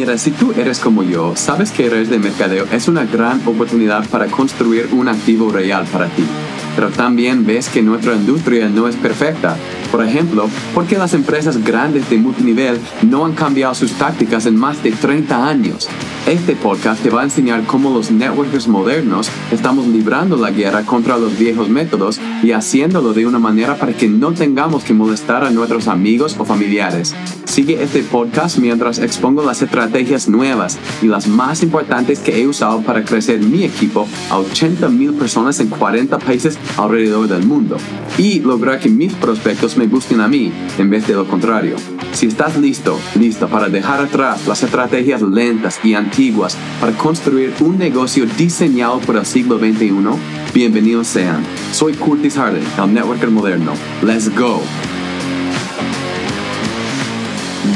Si tú eres como yo, sabes que redes de mercadeo es una gran oportunidad para construir un activo real para ti. Pero también ves que nuestra industria no es perfecta. Por ejemplo, ¿por qué las empresas grandes de multinivel no han cambiado sus tácticas en más de 30 años? Este podcast te va a enseñar cómo los networkers modernos estamos librando la guerra contra los viejos métodos y haciéndolo de una manera para que no tengamos que molestar a nuestros amigos o familiares. Sigue este podcast mientras expongo las estrategias nuevas y las más importantes que he usado para crecer mi equipo a 80 mil personas en 40 países alrededor del mundo y lograr que mis prospectos me gusten a mí en vez de lo contrario. Si estás listo, listo para dejar atrás las estrategias lentas y antiguas para construir un negocio diseñado por el siglo XXI, bienvenidos sean. Soy Curtis Harden, el networker moderno. Let's go.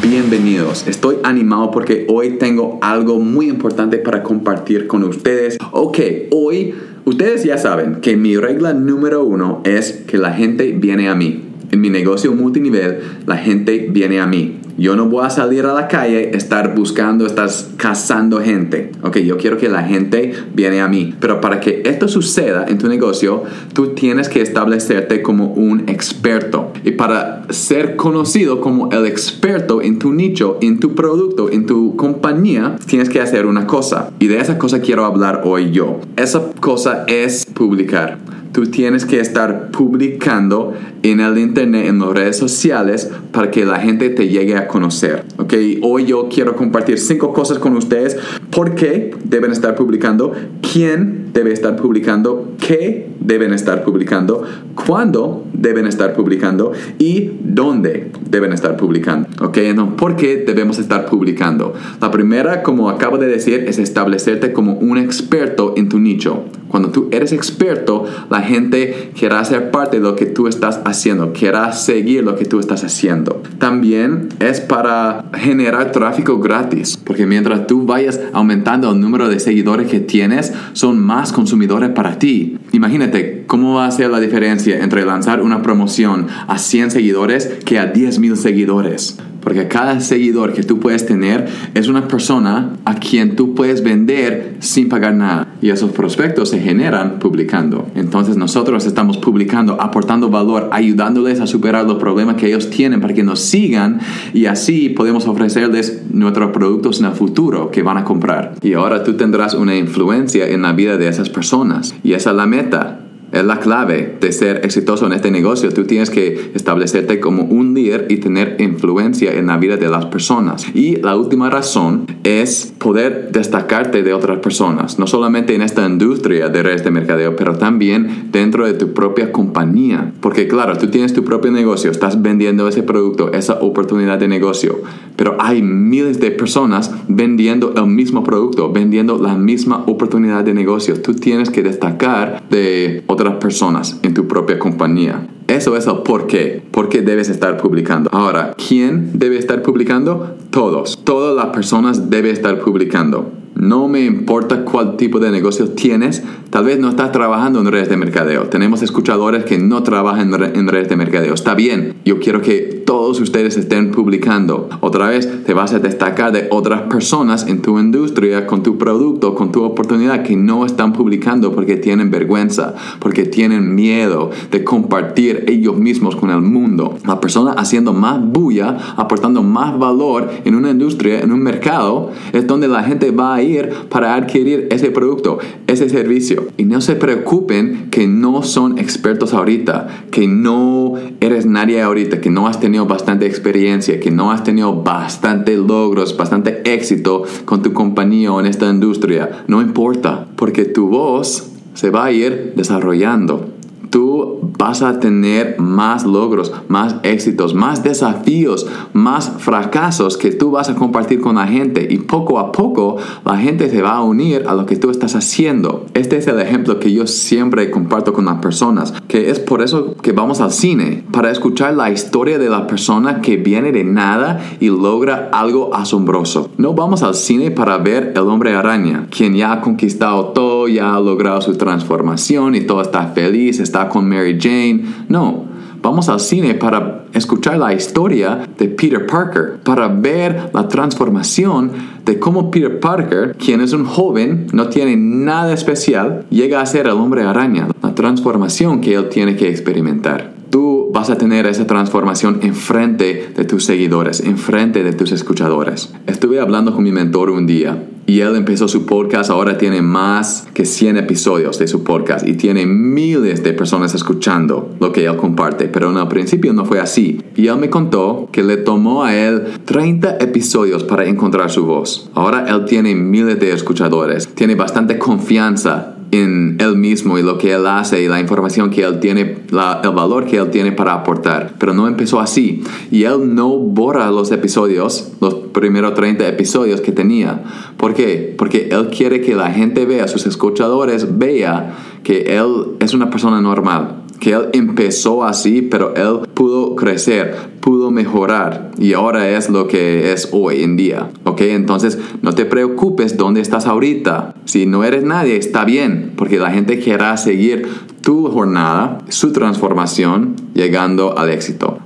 Bienvenidos, estoy animado porque hoy tengo algo muy importante para compartir con ustedes. Ok, hoy ustedes ya saben que mi regla número uno es que la gente viene a mí. En mi negocio multinivel, la gente viene a mí. Yo no voy a salir a la calle, estar buscando, estar cazando gente. Ok, yo quiero que la gente viene a mí. Pero para que esto suceda en tu negocio, tú tienes que establecerte como un experto. Y para ser conocido como el experto en tu nicho, en tu producto, en tu compañía, tienes que hacer una cosa. Y de esa cosa quiero hablar hoy yo. Esa cosa es publicar tú tienes que estar publicando en el internet, en las redes sociales, para que la gente te llegue a conocer. Ok, hoy yo quiero compartir cinco cosas con ustedes. ¿Por qué deben estar publicando? ¿Quién debe estar publicando? ¿Qué deben estar publicando? ¿Cuándo deben estar publicando? ¿Y dónde deben estar publicando? Ok, entonces, ¿por qué debemos estar publicando? La primera, como acabo de decir, es establecerte como un experto en tu nicho. Cuando tú eres experto, la gente quiera ser parte de lo que tú estás haciendo, quiera seguir lo que tú estás haciendo. También es para generar tráfico gratis, porque mientras tú vayas aumentando el número de seguidores que tienes, son más consumidores para ti. Imagínate cómo va a ser la diferencia entre lanzar una promoción a 100 seguidores que a 10.000 seguidores. Porque cada seguidor que tú puedes tener es una persona a quien tú puedes vender sin pagar nada. Y esos prospectos se generan publicando. Entonces nosotros estamos publicando, aportando valor, ayudándoles a superar los problemas que ellos tienen para que nos sigan y así podemos ofrecerles nuestros productos en el futuro que van a comprar. Y ahora tú tendrás una influencia en la vida de esas personas. Y esa es la meta es la clave de ser exitoso en este negocio. Tú tienes que establecerte como un líder y tener influencia en la vida de las personas. Y la última razón es poder destacarte de otras personas, no solamente en esta industria de redes de mercadeo, pero también dentro de tu propia compañía. Porque claro, tú tienes tu propio negocio, estás vendiendo ese producto, esa oportunidad de negocio, pero hay miles de personas vendiendo el mismo producto, vendiendo la misma oportunidad de negocio. Tú tienes que destacar de otras personas en tu propia compañía. Eso es el por qué. ¿Por qué debes estar publicando? Ahora, ¿quién debe estar publicando? Todos. Todas las personas deben estar publicando. No me importa cuál tipo de negocio tienes, tal vez no estás trabajando en redes de mercadeo. Tenemos escuchadores que no trabajan en redes de mercadeo. Está bien, yo quiero que todos ustedes estén publicando. Otra vez, te vas a destacar de otras personas en tu industria, con tu producto, con tu oportunidad que no están publicando porque tienen vergüenza, porque tienen miedo de compartir ellos mismos con el mundo. La persona haciendo más bulla, aportando más valor en una industria, en un mercado, es donde la gente va a ir para adquirir ese producto, ese servicio. Y no se preocupen que no son expertos ahorita, que no eres nadie ahorita, que no has tenido bastante experiencia, que no has tenido bastante logros, bastante éxito con tu compañía o en esta industria. No importa, porque tu voz se va a ir desarrollando tú vas a tener más logros, más éxitos, más desafíos, más fracasos que tú vas a compartir con la gente y poco a poco la gente se va a unir a lo que tú estás haciendo. Este es el ejemplo que yo siempre comparto con las personas, que es por eso que vamos al cine, para escuchar la historia de la persona que viene de nada y logra algo asombroso. No vamos al cine para ver el hombre araña, quien ya ha conquistado todo, ya ha logrado su transformación y todo está feliz, está con Mary Jane. No, vamos al cine para escuchar la historia de Peter Parker, para ver la transformación de cómo Peter Parker, quien es un joven, no tiene nada especial, llega a ser el hombre araña, la transformación que él tiene que experimentar tú vas a tener esa transformación enfrente de tus seguidores, enfrente de tus escuchadores. Estuve hablando con mi mentor un día y él empezó su podcast, ahora tiene más que 100 episodios de su podcast y tiene miles de personas escuchando lo que él comparte, pero en el principio no fue así. Y él me contó que le tomó a él 30 episodios para encontrar su voz. Ahora él tiene miles de escuchadores, tiene bastante confianza en él mismo y lo que él hace y la información que él tiene, el valor que él tiene para aportar. Pero no empezó así. Y él no borra los episodios, los primeros 30 episodios que tenía. ¿Por qué? Porque él quiere que la gente vea, sus escuchadores vea que él es una persona normal que él empezó así, pero él pudo crecer, pudo mejorar y ahora es lo que es hoy en día. ¿Ok? Entonces no te preocupes dónde estás ahorita. Si no eres nadie, está bien, porque la gente querrá seguir tu jornada, su transformación, llegando al éxito.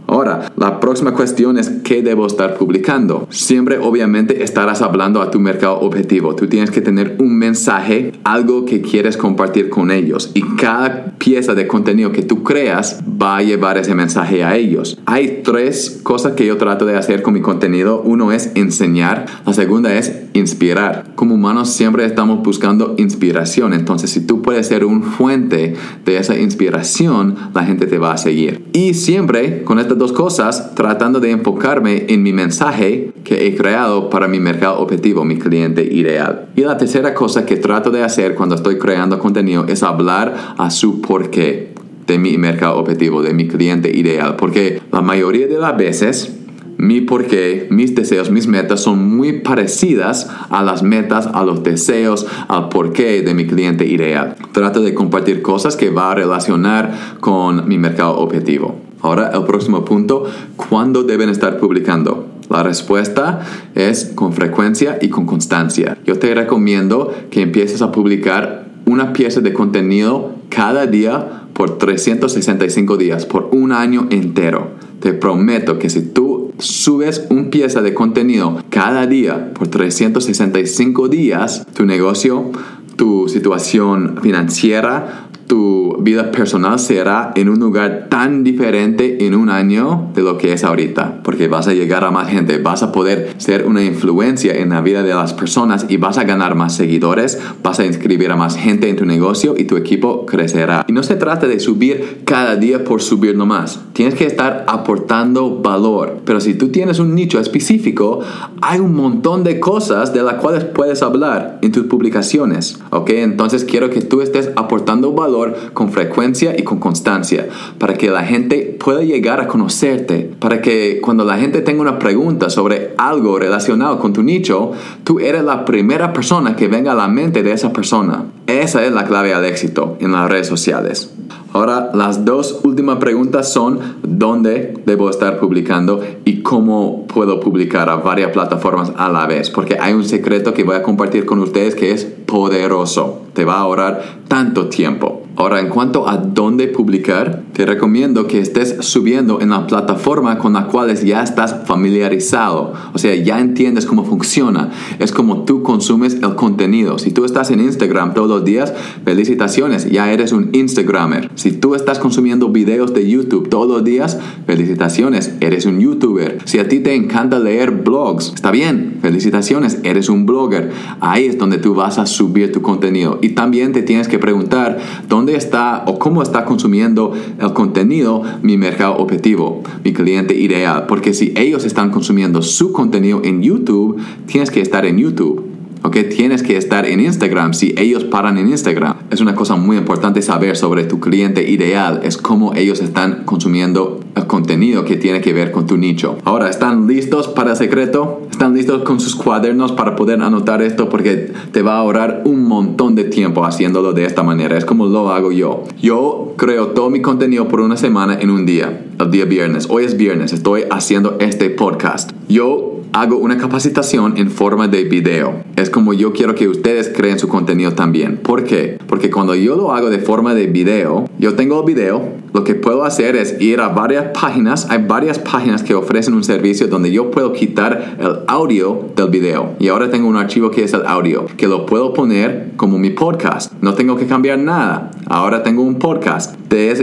La próxima cuestión es qué debo estar publicando. Siempre obviamente estarás hablando a tu mercado objetivo. Tú tienes que tener un mensaje, algo que quieres compartir con ellos. Y cada pieza de contenido que tú creas va a llevar ese mensaje a ellos. Hay tres cosas que yo trato de hacer con mi contenido. Uno es enseñar. La segunda es inspirar. Como humanos siempre estamos buscando inspiración. Entonces, si tú puedes ser un fuente de esa inspiración, la gente te va a seguir. Y siempre con esta dos cosas tratando de enfocarme en mi mensaje que he creado para mi mercado objetivo, mi cliente ideal. Y la tercera cosa que trato de hacer cuando estoy creando contenido es hablar a su porqué de mi mercado objetivo, de mi cliente ideal. Porque la mayoría de las veces mi porqué, mis deseos, mis metas son muy parecidas a las metas, a los deseos, al porqué de mi cliente ideal. Trato de compartir cosas que va a relacionar con mi mercado objetivo. Ahora, el próximo punto, ¿cuándo deben estar publicando? La respuesta es con frecuencia y con constancia. Yo te recomiendo que empieces a publicar una pieza de contenido cada día por 365 días, por un año entero. Te prometo que si tú subes un pieza de contenido cada día por 365 días, tu negocio, tu situación financiera, tu vida personal será en un lugar tan diferente en un año de lo que es ahorita, porque vas a llegar a más gente, vas a poder ser una influencia en la vida de las personas y vas a ganar más seguidores, vas a inscribir a más gente en tu negocio y tu equipo crecerá. Y no se trata de subir cada día por subir nomás, tienes que estar aportando valor, pero si tú tienes un nicho específico, hay un montón de cosas de las cuales puedes hablar en tus publicaciones, ¿ok? Entonces quiero que tú estés aportando valor con frecuencia y con constancia, para que la gente pueda llegar a conocerte, para que cuando la gente tenga una pregunta sobre algo relacionado con tu nicho, tú eres la primera persona que venga a la mente de esa persona. Esa es la clave al éxito en las redes sociales. Ahora, las dos últimas preguntas son dónde debo estar publicando y cómo puedo publicar a varias plataformas a la vez, porque hay un secreto que voy a compartir con ustedes que es poderoso. Te va a ahorrar tanto tiempo. Ahora, en cuanto a dónde publicar, te recomiendo que estés subiendo en la plataforma con la cual ya estás familiarizado. O sea, ya entiendes cómo funciona. Es como tú consumes el contenido. Si tú estás en Instagram todos los días, felicitaciones, ya eres un Instagramer. Si tú estás consumiendo videos de YouTube todos los días, felicitaciones, eres un YouTuber. Si a ti te encanta leer blogs, está bien, felicitaciones, eres un blogger. Ahí es donde tú vas a subir tu contenido. Y también te tienes que preguntar dónde está o cómo está consumiendo el contenido mi mercado objetivo, mi cliente ideal. Porque si ellos están consumiendo su contenido en YouTube, tienes que estar en YouTube. ¿ok? Tienes que estar en Instagram si ellos paran en Instagram. Es una cosa muy importante saber sobre tu cliente ideal, es cómo ellos están consumiendo contenido que tiene que ver con tu nicho. Ahora, ¿están listos para el secreto? ¿Están listos con sus cuadernos para poder anotar esto? Porque te va a ahorrar un montón de tiempo haciéndolo de esta manera. Es como lo hago yo. Yo creo todo mi contenido por una semana en un día, el día viernes. Hoy es viernes, estoy haciendo este podcast. Yo hago una capacitación en forma de video. Es como yo quiero que ustedes creen su contenido también. ¿Por qué? Porque cuando yo lo hago de forma de video, yo tengo el video, lo que puedo hacer es ir a varias páginas. Hay varias páginas que ofrecen un servicio donde yo puedo quitar el audio del video. Y ahora tengo un archivo que es el audio, que lo puedo poner como mi podcast. No tengo que cambiar nada. Ahora tengo un podcast.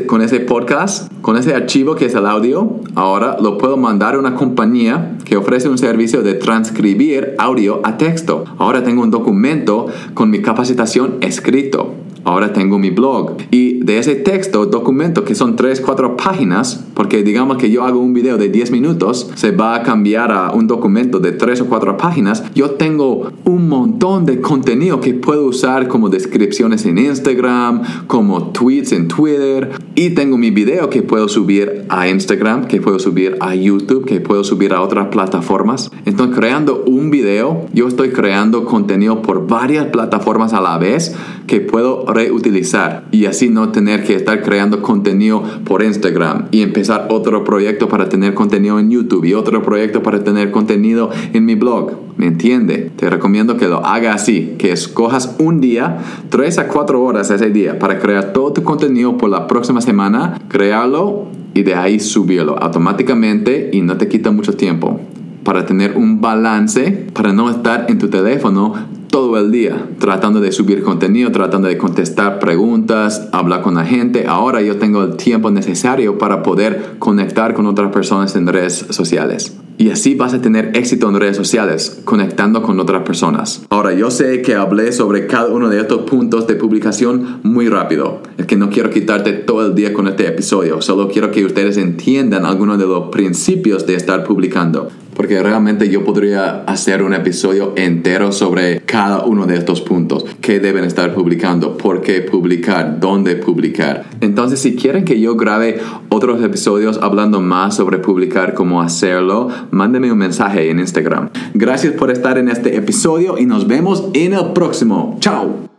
con ese podcast, con ese archivo que es el audio, ahora lo puedo mandar a una compañía que ofrece un servicio de transcribir audio a texto. Ahora tengo un documento con mi capacitación escrito. Ahora tengo mi blog. Y de ese texto, documento, que son 3, 4 páginas, porque digamos que yo hago un video de 10 minutos, se va a cambiar a un documento de 3 o 4 páginas, yo tengo un montón de contenido que puedo usar como descripciones en Instagram, como tweets en Twitter, y tengo mi video que puedo subir a Instagram, que puedo subir a YouTube, que puedo subir a otras plataformas. Entonces, creando un video, yo estoy creando contenido por varias plataformas a la vez que puedo reutilizar y así no tener que estar creando contenido por Instagram y empezar otro proyecto para tener contenido en YouTube y otro proyecto para tener contenido en mi blog. ¿Me entiende? Te recomiendo que lo haga así, que escojas un día, 3 a 4 horas ese día para crear todo tu contenido por la próxima semana, crearlo y de ahí subirlo automáticamente y no te quita mucho tiempo para tener un balance, para no estar en tu teléfono todo el día tratando de subir contenido, tratando de contestar preguntas, hablar con la gente. Ahora yo tengo el tiempo necesario para poder conectar con otras personas en redes sociales. Y así vas a tener éxito en redes sociales, conectando con otras personas. Ahora, yo sé que hablé sobre cada uno de estos puntos de publicación muy rápido. Es que no quiero quitarte todo el día con este episodio. Solo quiero que ustedes entiendan algunos de los principios de estar publicando porque realmente yo podría hacer un episodio entero sobre cada uno de estos puntos. ¿Qué deben estar publicando? ¿Por qué publicar? ¿Dónde publicar? Entonces, si quieren que yo grabe otros episodios hablando más sobre publicar, cómo hacerlo, mándenme un mensaje en Instagram. Gracias por estar en este episodio y nos vemos en el próximo. ¡Chao!